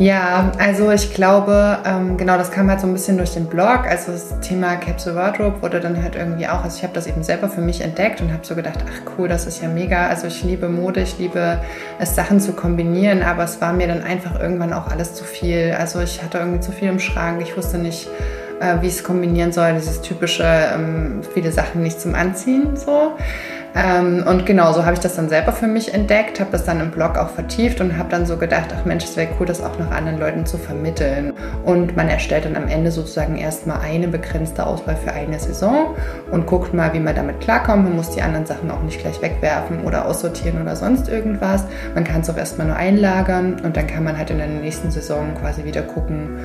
Ja, also ich glaube, ähm, genau, das kam halt so ein bisschen durch den Blog. Also das Thema Capsule Wardrobe wurde dann halt irgendwie auch, also ich habe das eben selber für mich entdeckt und habe so gedacht, ach cool, das ist ja mega. Also ich liebe Mode, ich liebe es, Sachen zu kombinieren, aber es war mir dann einfach irgendwann auch alles zu viel. Also ich hatte irgendwie zu viel im Schrank, ich wusste nicht, äh, wie ich es kombinieren soll, dieses typische, ähm, viele Sachen nicht zum Anziehen so. Ähm, und genau so habe ich das dann selber für mich entdeckt, habe das dann im Blog auch vertieft und habe dann so gedacht, ach Mensch, es wäre cool, das auch noch anderen Leuten zu vermitteln. Und man erstellt dann am Ende sozusagen erstmal eine begrenzte Auswahl für eine Saison und guckt mal, wie man damit klarkommt. Man muss die anderen Sachen auch nicht gleich wegwerfen oder aussortieren oder sonst irgendwas. Man kann es auch erstmal nur einlagern und dann kann man halt in der nächsten Saison quasi wieder gucken,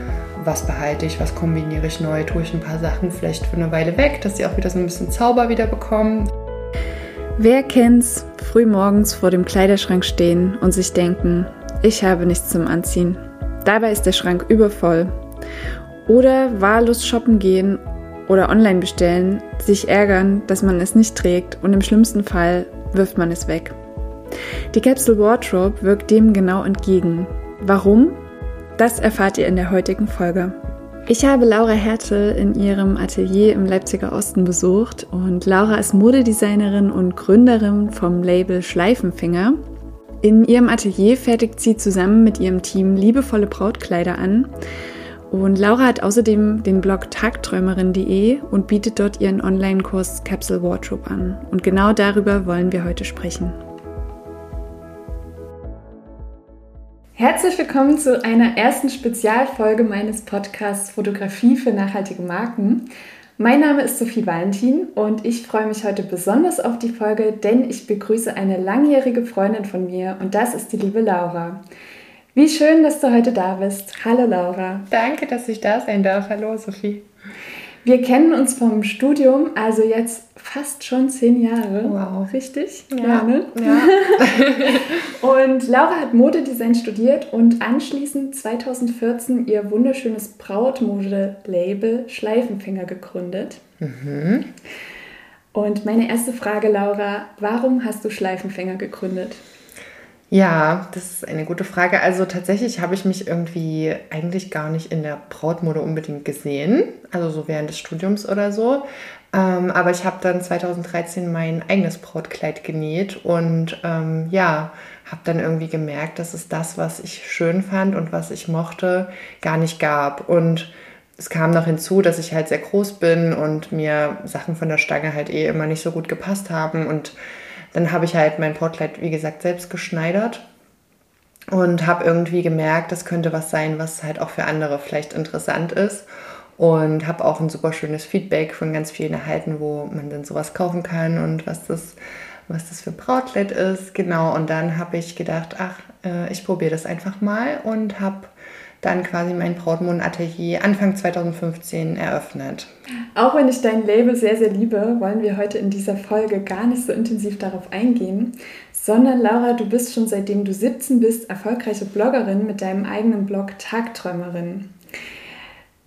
was behalte ich, was kombiniere ich neu, tue ich ein paar Sachen vielleicht für eine Weile weg, dass sie auch wieder so ein bisschen Zauber wieder bekommen. Wer kennt's, früh morgens vor dem Kleiderschrank stehen und sich denken, ich habe nichts zum Anziehen. Dabei ist der Schrank übervoll. Oder wahllos shoppen gehen oder online bestellen, sich ärgern, dass man es nicht trägt und im schlimmsten Fall wirft man es weg. Die Capsule Wardrobe wirkt dem genau entgegen. Warum? Das erfahrt ihr in der heutigen Folge. Ich habe Laura Hertel in ihrem Atelier im Leipziger Osten besucht und Laura ist Modedesignerin und Gründerin vom Label Schleifenfinger. In ihrem Atelier fertigt sie zusammen mit ihrem Team liebevolle Brautkleider an. Und Laura hat außerdem den Blog tagträumerin.de und bietet dort ihren Online-Kurs Capsule Wardrobe an. Und genau darüber wollen wir heute sprechen. Herzlich willkommen zu einer ersten Spezialfolge meines Podcasts Fotografie für nachhaltige Marken. Mein Name ist Sophie Valentin und ich freue mich heute besonders auf die Folge, denn ich begrüße eine langjährige Freundin von mir und das ist die liebe Laura. Wie schön, dass du heute da bist. Hallo Laura. Danke, dass ich da sein darf. Hallo Sophie. Wir kennen uns vom Studium, also jetzt fast schon zehn Jahre. Wow. Richtig? Ja. ja, ne? ja. und Laura hat Modedesign studiert und anschließend 2014 ihr wunderschönes Brautmode-Label Schleifenfinger gegründet. Mhm. Und meine erste Frage, Laura, warum hast du Schleifenfinger gegründet? Ja, das ist eine gute Frage. Also tatsächlich habe ich mich irgendwie eigentlich gar nicht in der Brautmode unbedingt gesehen, also so während des Studiums oder so. Ähm, aber ich habe dann 2013 mein eigenes Brautkleid genäht und ähm, ja, habe dann irgendwie gemerkt, dass es das, was ich schön fand und was ich mochte, gar nicht gab. Und es kam noch hinzu, dass ich halt sehr groß bin und mir Sachen von der Stange halt eh immer nicht so gut gepasst haben und dann habe ich halt mein Portkleid, wie gesagt, selbst geschneidert und habe irgendwie gemerkt, das könnte was sein, was halt auch für andere vielleicht interessant ist. Und habe auch ein super schönes Feedback von ganz vielen erhalten, wo man dann sowas kaufen kann und was das, was das für Brautkleid ist. Genau, und dann habe ich gedacht, ach, äh, ich probiere das einfach mal und habe dann quasi mein Brautmond-Atelier Anfang 2015 eröffnet. Auch wenn ich dein Label sehr, sehr liebe, wollen wir heute in dieser Folge gar nicht so intensiv darauf eingehen, sondern Laura, du bist schon seitdem du 17 bist erfolgreiche Bloggerin mit deinem eigenen Blog Tagträumerin.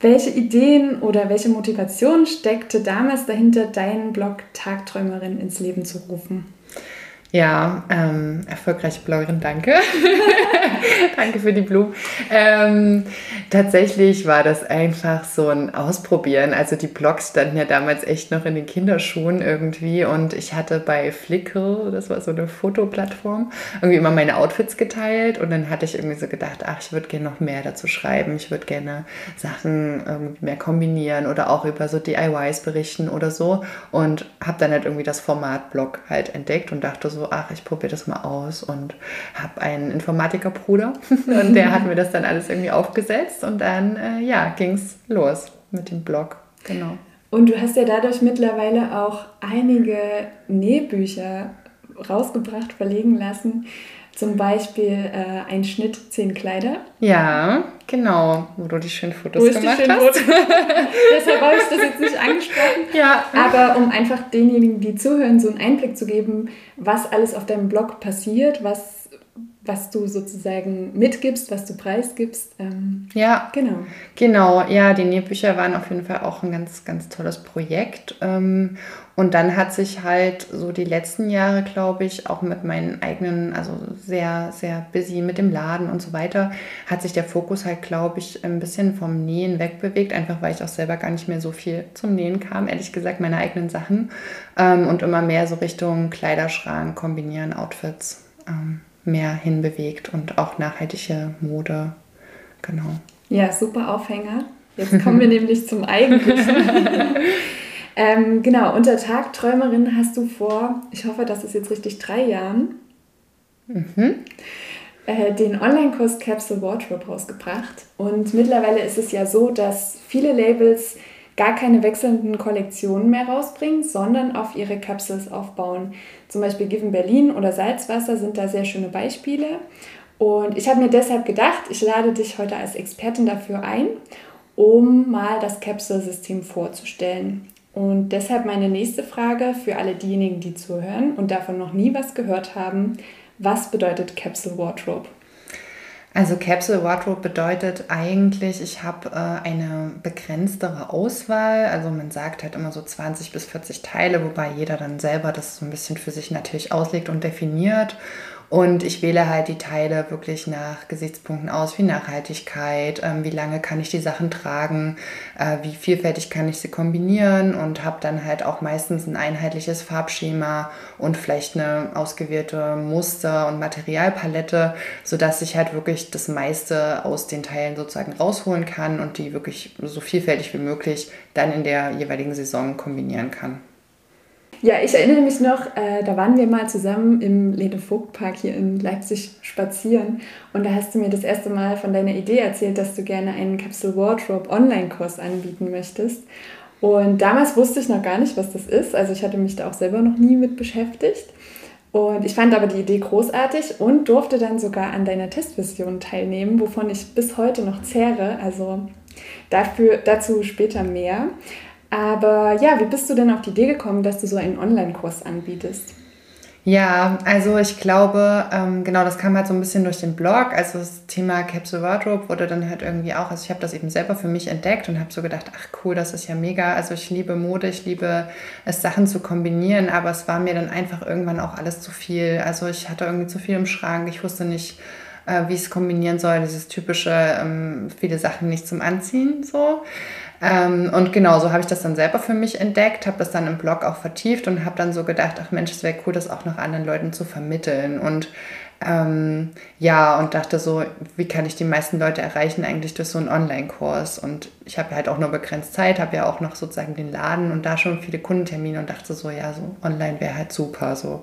Welche Ideen oder welche Motivation steckte damals dahinter, deinen Blog Tagträumerin ins Leben zu rufen? Ja, ähm, erfolgreiche Bloggerin, danke. danke für die Blumen. Ähm, tatsächlich war das einfach so ein Ausprobieren. Also die Blogs standen ja damals echt noch in den Kinderschuhen irgendwie und ich hatte bei Flickr, das war so eine Fotoplattform, irgendwie immer meine Outfits geteilt und dann hatte ich irgendwie so gedacht, ach, ich würde gerne noch mehr dazu schreiben. Ich würde gerne Sachen irgendwie mehr kombinieren oder auch über so DIYs berichten oder so und habe dann halt irgendwie das Format Blog halt entdeckt und dachte so, ach, ich probiere das mal aus und habe einen Informatikerbruder und der hat mir das dann alles irgendwie aufgesetzt und dann, äh, ja, ging es los mit dem Blog. Genau. Und du hast ja dadurch mittlerweile auch einige Nähbücher rausgebracht, verlegen lassen. Zum Beispiel äh, ein Schnitt, zehn Kleider. Ja, genau, wo du die schönen Fotos wo gemacht schönen hast. Deshalb habe ich das jetzt nicht angesprochen. Ja. Aber um einfach denjenigen, die zuhören, so einen Einblick zu geben, was alles auf deinem Blog passiert, was was du sozusagen mitgibst, was du preisgibst. Ähm, ja, genau. Genau, ja, die Nähbücher waren auf jeden Fall auch ein ganz, ganz tolles Projekt. Ähm, und dann hat sich halt so die letzten Jahre, glaube ich, auch mit meinen eigenen, also sehr, sehr busy mit dem Laden und so weiter, hat sich der Fokus halt, glaube ich, ein bisschen vom Nähen wegbewegt, einfach weil ich auch selber gar nicht mehr so viel zum Nähen kam, ehrlich gesagt, meine eigenen Sachen. Ähm, und immer mehr so Richtung Kleiderschrank, kombinieren, Outfits ähm, mehr hinbewegt und auch nachhaltige Mode. Genau. Ja, super Aufhänger. Jetzt kommen wir nämlich zum Eigentlichen. Ähm, genau, unter Tagträumerin hast du vor, ich hoffe, das ist jetzt richtig, drei Jahren, mhm. äh, den Online-Kurs Capsule Wardrobe rausgebracht. Und mittlerweile ist es ja so, dass viele Labels gar keine wechselnden Kollektionen mehr rausbringen, sondern auf ihre Capsules aufbauen. Zum Beispiel Given Berlin oder Salzwasser sind da sehr schöne Beispiele. Und ich habe mir deshalb gedacht, ich lade dich heute als Expertin dafür ein, um mal das Capsule-System vorzustellen. Und deshalb meine nächste Frage für alle diejenigen, die zuhören und davon noch nie was gehört haben. Was bedeutet Capsule Wardrobe? Also Capsule Wardrobe bedeutet eigentlich, ich habe äh, eine begrenztere Auswahl. Also man sagt halt immer so 20 bis 40 Teile, wobei jeder dann selber das so ein bisschen für sich natürlich auslegt und definiert. Und ich wähle halt die Teile wirklich nach Gesichtspunkten aus, wie Nachhaltigkeit, ähm, wie lange kann ich die Sachen tragen, äh, wie vielfältig kann ich sie kombinieren und habe dann halt auch meistens ein einheitliches Farbschema und vielleicht eine ausgewählte Muster- und Materialpalette, sodass ich halt wirklich das meiste aus den Teilen sozusagen rausholen kann und die wirklich so vielfältig wie möglich dann in der jeweiligen Saison kombinieren kann. Ja, ich erinnere mich noch, äh, da waren wir mal zusammen im Lede Vogt Park hier in Leipzig spazieren und da hast du mir das erste Mal von deiner Idee erzählt, dass du gerne einen Capsule Wardrobe Online-Kurs anbieten möchtest. Und damals wusste ich noch gar nicht, was das ist. Also ich hatte mich da auch selber noch nie mit beschäftigt. Und ich fand aber die Idee großartig und durfte dann sogar an deiner Testversion teilnehmen, wovon ich bis heute noch zehre. Also dafür, dazu später mehr. Aber ja, wie bist du denn auf die Idee gekommen, dass du so einen Online-Kurs anbietest? Ja, also ich glaube, ähm, genau, das kam halt so ein bisschen durch den Blog. Also das Thema Capsule Wardrobe wurde dann halt irgendwie auch, also ich habe das eben selber für mich entdeckt und habe so gedacht, ach cool, das ist ja mega. Also ich liebe Mode, ich liebe es, Sachen zu kombinieren, aber es war mir dann einfach irgendwann auch alles zu viel. Also ich hatte irgendwie zu viel im Schrank, ich wusste nicht, äh, wie ich es kombinieren soll, dieses typische, ähm, viele Sachen nicht zum Anziehen so. Ähm, und genau so habe ich das dann selber für mich entdeckt, habe das dann im Blog auch vertieft und habe dann so gedacht, ach Mensch, es wäre cool, das auch noch anderen Leuten zu vermitteln. Und ähm, ja, und dachte so, wie kann ich die meisten Leute erreichen eigentlich durch so einen Online-Kurs? Und ich habe halt auch nur begrenzt Zeit, habe ja auch noch sozusagen den Laden und da schon viele Kundentermine und dachte so, ja, so online wäre halt super. So.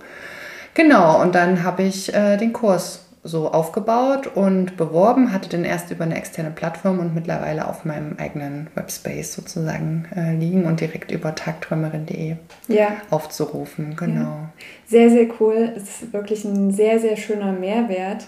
Genau, und dann habe ich äh, den Kurs so aufgebaut und beworben, hatte den erst über eine externe Plattform und mittlerweile auf meinem eigenen Webspace sozusagen äh, liegen und direkt über tagträumerin.de ja. aufzurufen. Genau. Ja. Sehr, sehr cool. Es ist wirklich ein sehr, sehr schöner Mehrwert.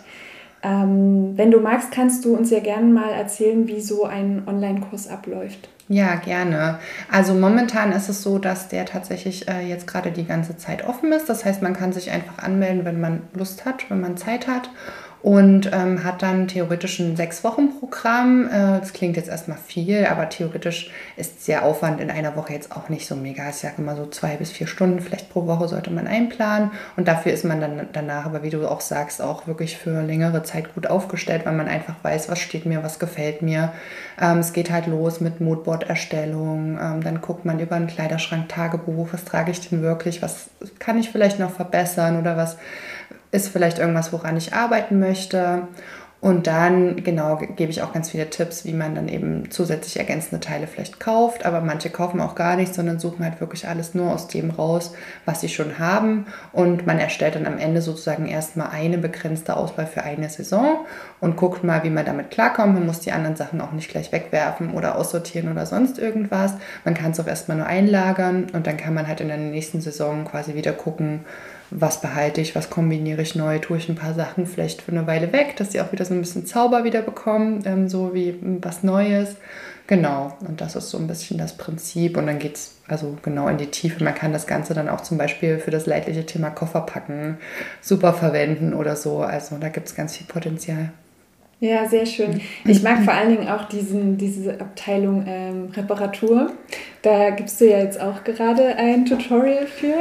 Ähm, wenn du magst, kannst du uns ja gerne mal erzählen, wie so ein Online-Kurs abläuft. Ja, gerne. Also momentan ist es so, dass der tatsächlich äh, jetzt gerade die ganze Zeit offen ist. Das heißt, man kann sich einfach anmelden, wenn man Lust hat, wenn man Zeit hat und ähm, hat dann theoretisch ein Sechs-Wochen-Programm. Äh, das klingt jetzt erstmal viel, aber theoretisch ist der Aufwand in einer Woche jetzt auch nicht so mega. Ich sage immer so zwei bis vier Stunden vielleicht pro Woche sollte man einplanen und dafür ist man dann danach, aber wie du auch sagst, auch wirklich für längere Zeit gut aufgestellt, weil man einfach weiß, was steht mir, was gefällt mir. Ähm, es geht halt los mit Moodboard-Erstellung, ähm, dann guckt man über einen Kleiderschrank-Tagebuch, was trage ich denn wirklich, was kann ich vielleicht noch verbessern oder was ist vielleicht irgendwas, woran ich arbeiten möchte. Und dann, genau, gebe ich auch ganz viele Tipps, wie man dann eben zusätzlich ergänzende Teile vielleicht kauft. Aber manche kaufen auch gar nichts, sondern suchen halt wirklich alles nur aus dem raus, was sie schon haben. Und man erstellt dann am Ende sozusagen erstmal eine begrenzte Auswahl für eine Saison und guckt mal, wie man damit klarkommt. Man muss die anderen Sachen auch nicht gleich wegwerfen oder aussortieren oder sonst irgendwas. Man kann es auch erstmal nur einlagern und dann kann man halt in der nächsten Saison quasi wieder gucken, was behalte ich, was kombiniere ich neu, tue ich ein paar Sachen vielleicht für eine Weile weg, dass sie auch wieder so ein bisschen Zauber wieder bekommen, ähm, so wie was Neues. Genau, und das ist so ein bisschen das Prinzip. Und dann geht es also genau in die Tiefe. Man kann das Ganze dann auch zum Beispiel für das leidliche Thema Kofferpacken super verwenden oder so. Also da gibt es ganz viel Potenzial. Ja, sehr schön. Ich mag vor allen Dingen auch diesen, diese Abteilung ähm, Reparatur. Da gibst du ja jetzt auch gerade ein Tutorial für.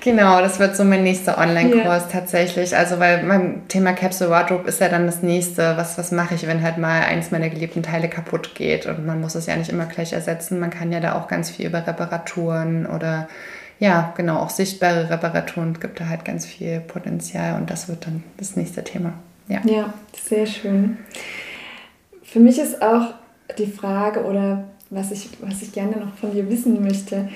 Genau, das wird so mein nächster Online-Kurs ja. tatsächlich. Also, weil beim Thema Capsule Wardrobe ist ja dann das nächste. Was, was mache ich, wenn halt mal eins meiner geliebten Teile kaputt geht? Und man muss es ja nicht immer gleich ersetzen. Man kann ja da auch ganz viel über Reparaturen oder ja, genau, auch sichtbare Reparaturen. Es gibt da halt ganz viel Potenzial und das wird dann das nächste Thema. Ja. ja, sehr schön. Für mich ist auch die Frage oder was ich, was ich gerne noch von dir wissen möchte,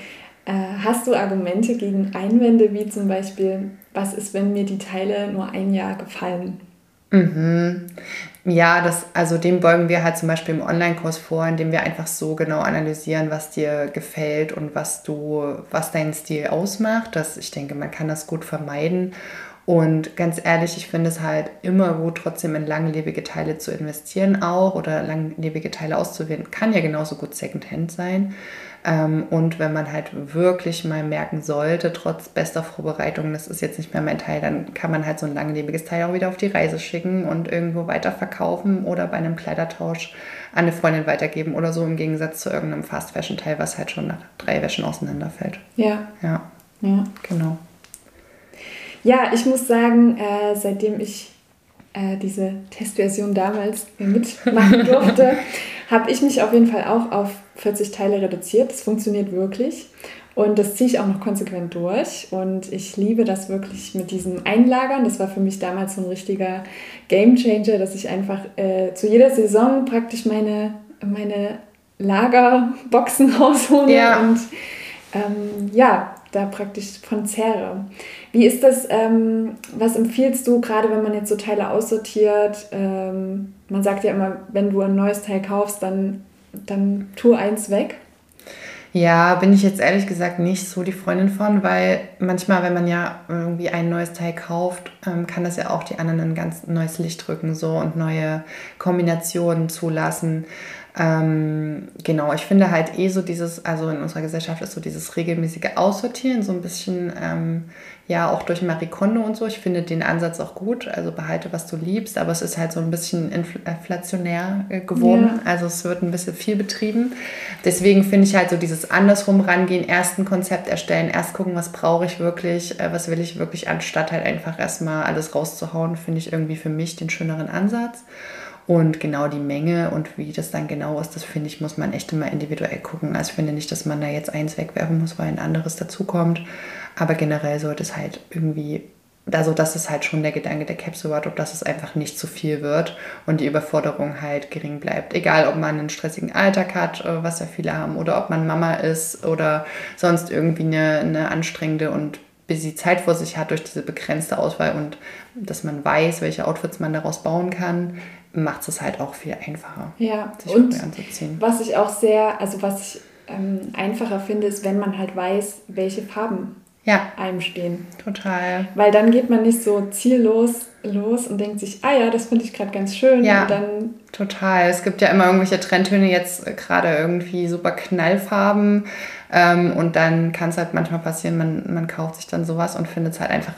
äh, hast du Argumente gegen Einwände, wie zum Beispiel, was ist, wenn mir die Teile nur ein Jahr gefallen? Mhm. Ja, das, also dem beugen wir halt zum Beispiel im Online-Kurs vor, indem wir einfach so genau analysieren, was dir gefällt und was du, was deinen Stil ausmacht. Das, ich denke, man kann das gut vermeiden. Und ganz ehrlich, ich finde es halt immer gut, trotzdem in langlebige Teile zu investieren auch oder langlebige Teile auszuwählen. Kann ja genauso gut Secondhand sein. Ähm, und wenn man halt wirklich mal merken sollte, trotz bester Vorbereitung, das ist jetzt nicht mehr mein Teil, dann kann man halt so ein langlebiges Teil auch wieder auf die Reise schicken und irgendwo weiterverkaufen oder bei einem Kleidertausch an eine Freundin weitergeben oder so im Gegensatz zu irgendeinem Fast-Fashion-Teil, was halt schon nach drei Wäschen auseinanderfällt. Ja. Ja. Ja. Genau. Ja, ich muss sagen, äh, seitdem ich äh, diese Testversion damals mitmachen durfte, habe ich mich auf jeden Fall auch auf 40 Teile reduziert. Das funktioniert wirklich. Und das ziehe ich auch noch konsequent durch. Und ich liebe das wirklich mit diesem Einlagern. Das war für mich damals so ein richtiger Game Changer, dass ich einfach äh, zu jeder Saison praktisch meine, meine Lagerboxen raushole ja. und ähm, ja, da praktisch von zehre. Wie ist das, ähm, was empfiehlst du, gerade wenn man jetzt so Teile aussortiert? Ähm, man sagt ja immer, wenn du ein neues Teil kaufst, dann, dann tu eins weg. Ja, bin ich jetzt ehrlich gesagt nicht so die Freundin von, weil manchmal, wenn man ja irgendwie ein neues Teil kauft, ähm, kann das ja auch die anderen in ein ganz neues Licht rücken so und neue Kombinationen zulassen. Ähm, genau, ich finde halt eh so dieses, also in unserer Gesellschaft ist so dieses regelmäßige Aussortieren so ein bisschen, ähm, ja, auch durch Marie Kondo und so. Ich finde den Ansatz auch gut, also behalte, was du liebst, aber es ist halt so ein bisschen inflationär äh, geworden. Ja. Also es wird ein bisschen viel betrieben. Deswegen finde ich halt so dieses andersrum rangehen, erst ein Konzept erstellen, erst gucken, was brauche ich wirklich, äh, was will ich wirklich, anstatt halt einfach erstmal alles rauszuhauen, finde ich irgendwie für mich den schöneren Ansatz. Und genau die Menge und wie das dann genau ist, das finde ich, muss man echt immer individuell gucken. Also ich finde nicht, dass man da jetzt eins wegwerfen muss, weil ein anderes dazukommt. Aber generell sollte es halt irgendwie, also das ist halt schon der Gedanke der Capsule Wardrobe, dass es einfach nicht zu viel wird und die Überforderung halt gering bleibt. Egal, ob man einen stressigen Alltag hat, äh, was ja viele haben, oder ob man Mama ist oder sonst irgendwie eine, eine anstrengende und busy Zeit vor sich hat durch diese begrenzte Auswahl und dass man weiß, welche Outfits man daraus bauen kann, macht es halt auch viel einfacher, ja. sich und anzuziehen. Was ich auch sehr, also was ich ähm, einfacher finde, ist, wenn man halt weiß, welche Farben ja. einem stehen. Total. Weil dann geht man nicht so ziellos los und denkt sich, ah ja, das finde ich gerade ganz schön. Ja, und dann total. Es gibt ja immer irgendwelche Trendtöne, jetzt gerade irgendwie super Knallfarben. Ähm, und dann kann es halt manchmal passieren, man, man kauft sich dann sowas und findet es halt einfach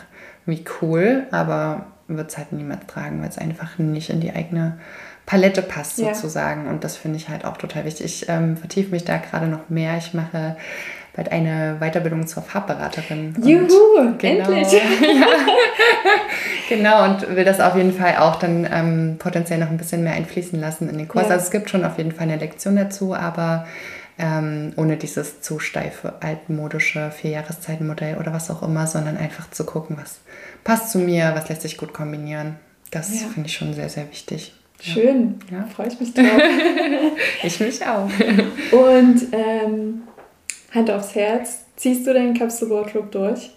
wie cool, aber wird es halt niemand tragen, weil es einfach nicht in die eigene Palette passt sozusagen. Ja. Und das finde ich halt auch total wichtig. Ich ähm, vertiefe mich da gerade noch mehr. Ich mache bald eine Weiterbildung zur Farbberaterin. Juhu, genau, endlich! ja, genau, und will das auf jeden Fall auch dann ähm, potenziell noch ein bisschen mehr einfließen lassen in den Kurs. Ja. Also es gibt schon auf jeden Fall eine Lektion dazu, aber ähm, ohne dieses zu steife, altmodische Vierjahreszeitenmodell oder was auch immer, sondern einfach zu gucken, was passt zu mir, was lässt sich gut kombinieren. Das ja. finde ich schon sehr, sehr wichtig. Schön, ja. freue ich mich drauf. ich mich auch. Und ähm, Hand aufs Herz, ziehst du deinen Capsule Wardrobe durch?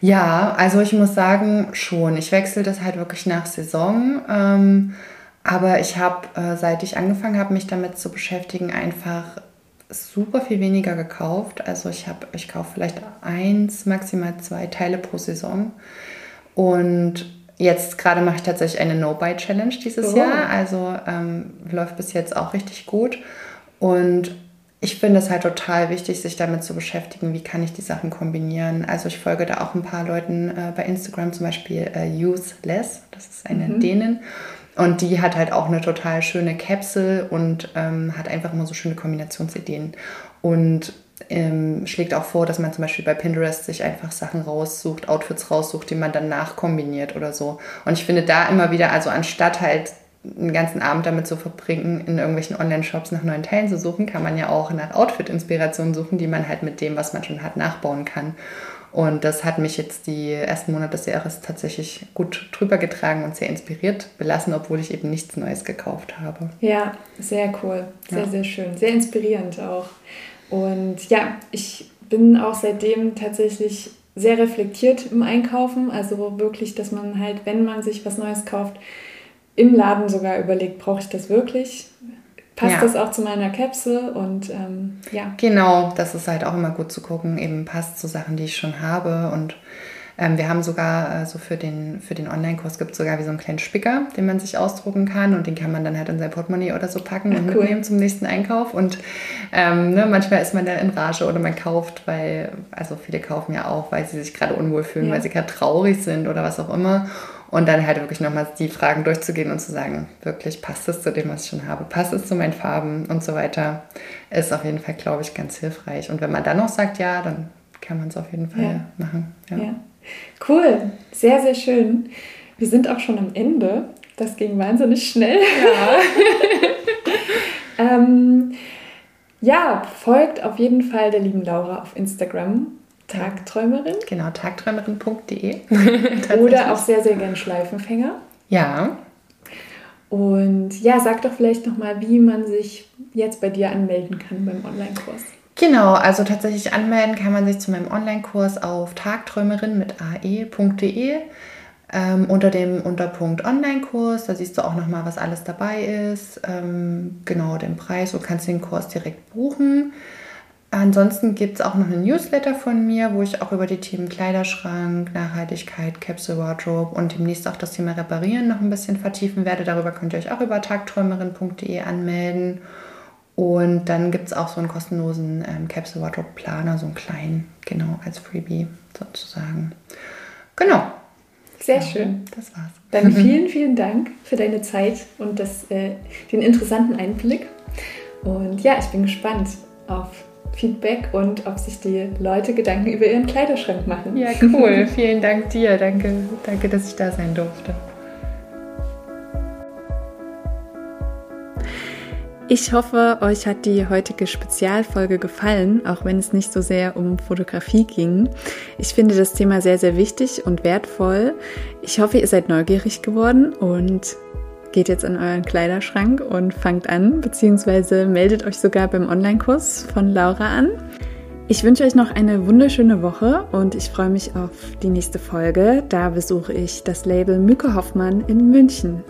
Ja, also ich muss sagen, schon. Ich wechsle das halt wirklich nach Saison. Ähm, aber ich habe, äh, seit ich angefangen habe, mich damit zu beschäftigen, einfach super viel weniger gekauft. Also ich habe, ich kaufe vielleicht eins, maximal zwei Teile pro Saison. Und jetzt gerade mache ich tatsächlich eine No-Buy-Challenge dieses oh. Jahr. Also ähm, läuft bis jetzt auch richtig gut. Und ich finde es halt total wichtig, sich damit zu beschäftigen, wie kann ich die Sachen kombinieren. Also ich folge da auch ein paar Leuten äh, bei Instagram, zum Beispiel äh, Useless, das ist eine mhm. Dänin. Und die hat halt auch eine total schöne Kapsel und ähm, hat einfach immer so schöne Kombinationsideen. Und ähm, schlägt auch vor, dass man zum Beispiel bei Pinterest sich einfach Sachen raussucht, Outfits raussucht, die man dann nachkombiniert oder so. Und ich finde da immer wieder, also anstatt halt einen ganzen Abend damit zu verbringen, in irgendwelchen Online-Shops nach neuen Teilen zu suchen, kann man ja auch nach Outfit-Inspirationen suchen, die man halt mit dem, was man schon hat, nachbauen kann. Und das hat mich jetzt die ersten Monate des Jahres tatsächlich gut drüber getragen und sehr inspiriert belassen, obwohl ich eben nichts Neues gekauft habe. Ja, sehr cool. Sehr, ja. sehr schön. Sehr inspirierend auch. Und ja, ich bin auch seitdem tatsächlich sehr reflektiert im Einkaufen. Also wirklich, dass man halt, wenn man sich was Neues kauft, im Laden sogar überlegt, brauche ich das wirklich? Passt ja. das auch zu meiner Kapsel? Und ähm, ja. Genau, das ist halt auch immer gut zu gucken, eben passt zu Sachen, die ich schon habe. Und ähm, wir haben sogar äh, so für den, für den Online-Kurs gibt es sogar wie so einen kleinen Spicker, den man sich ausdrucken kann und den kann man dann halt in sein Portemonnaie oder so packen und cool. mitnehmen zum nächsten Einkauf. Und ähm, ne, manchmal ist man da in Rage oder man kauft, weil, also viele kaufen ja auch, weil sie sich gerade unwohl fühlen, ja. weil sie gerade traurig sind oder was auch immer. Und dann halt wirklich nochmal die Fragen durchzugehen und zu sagen, wirklich passt es zu dem, was ich schon habe, passt es zu meinen Farben und so weiter, ist auf jeden Fall, glaube ich, ganz hilfreich. Und wenn man dann noch sagt, ja, dann kann man es auf jeden Fall ja. machen. Ja. ja. Cool, sehr, sehr schön. Wir sind auch schon am Ende. Das ging wahnsinnig schnell. Ja. ähm, ja, folgt auf jeden Fall der lieben Laura auf Instagram Tagträumerin. Genau, tagträumerin.de. Oder auch sehr, sehr gern Schleifenfänger. Ja. Und ja, sag doch vielleicht nochmal, wie man sich jetzt bei dir anmelden kann beim Online-Kurs. Genau, also tatsächlich anmelden kann man sich zu meinem Online-Kurs auf tagträumerin mit ae.de ähm, unter dem Unterpunkt Online-Kurs. Da siehst du auch nochmal, was alles dabei ist, ähm, genau den Preis und kannst den Kurs direkt buchen. Ansonsten gibt es auch noch einen Newsletter von mir, wo ich auch über die Themen Kleiderschrank, Nachhaltigkeit, Capsule Wardrobe und demnächst auch das Thema Reparieren noch ein bisschen vertiefen werde. Darüber könnt ihr euch auch über tagträumerin.de anmelden. Und dann gibt es auch so einen kostenlosen ähm, Capsule Wardrobe Planer, so einen kleinen, genau, als Freebie sozusagen. Genau. Sehr ja, schön. Das war's. Dann vielen, vielen Dank für deine Zeit und das, äh, den interessanten Einblick. Und ja, ich bin gespannt auf Feedback und ob sich die Leute Gedanken über ihren Kleiderschrank machen. Ja, cool. Vielen Dank dir. Danke, danke, dass ich da sein durfte. Ich hoffe, euch hat die heutige Spezialfolge gefallen, auch wenn es nicht so sehr um Fotografie ging. Ich finde das Thema sehr, sehr wichtig und wertvoll. Ich hoffe, ihr seid neugierig geworden und geht jetzt in euren Kleiderschrank und fangt an, beziehungsweise meldet euch sogar beim Online-Kurs von Laura an. Ich wünsche euch noch eine wunderschöne Woche und ich freue mich auf die nächste Folge. Da besuche ich das Label Mücke Hoffmann in München.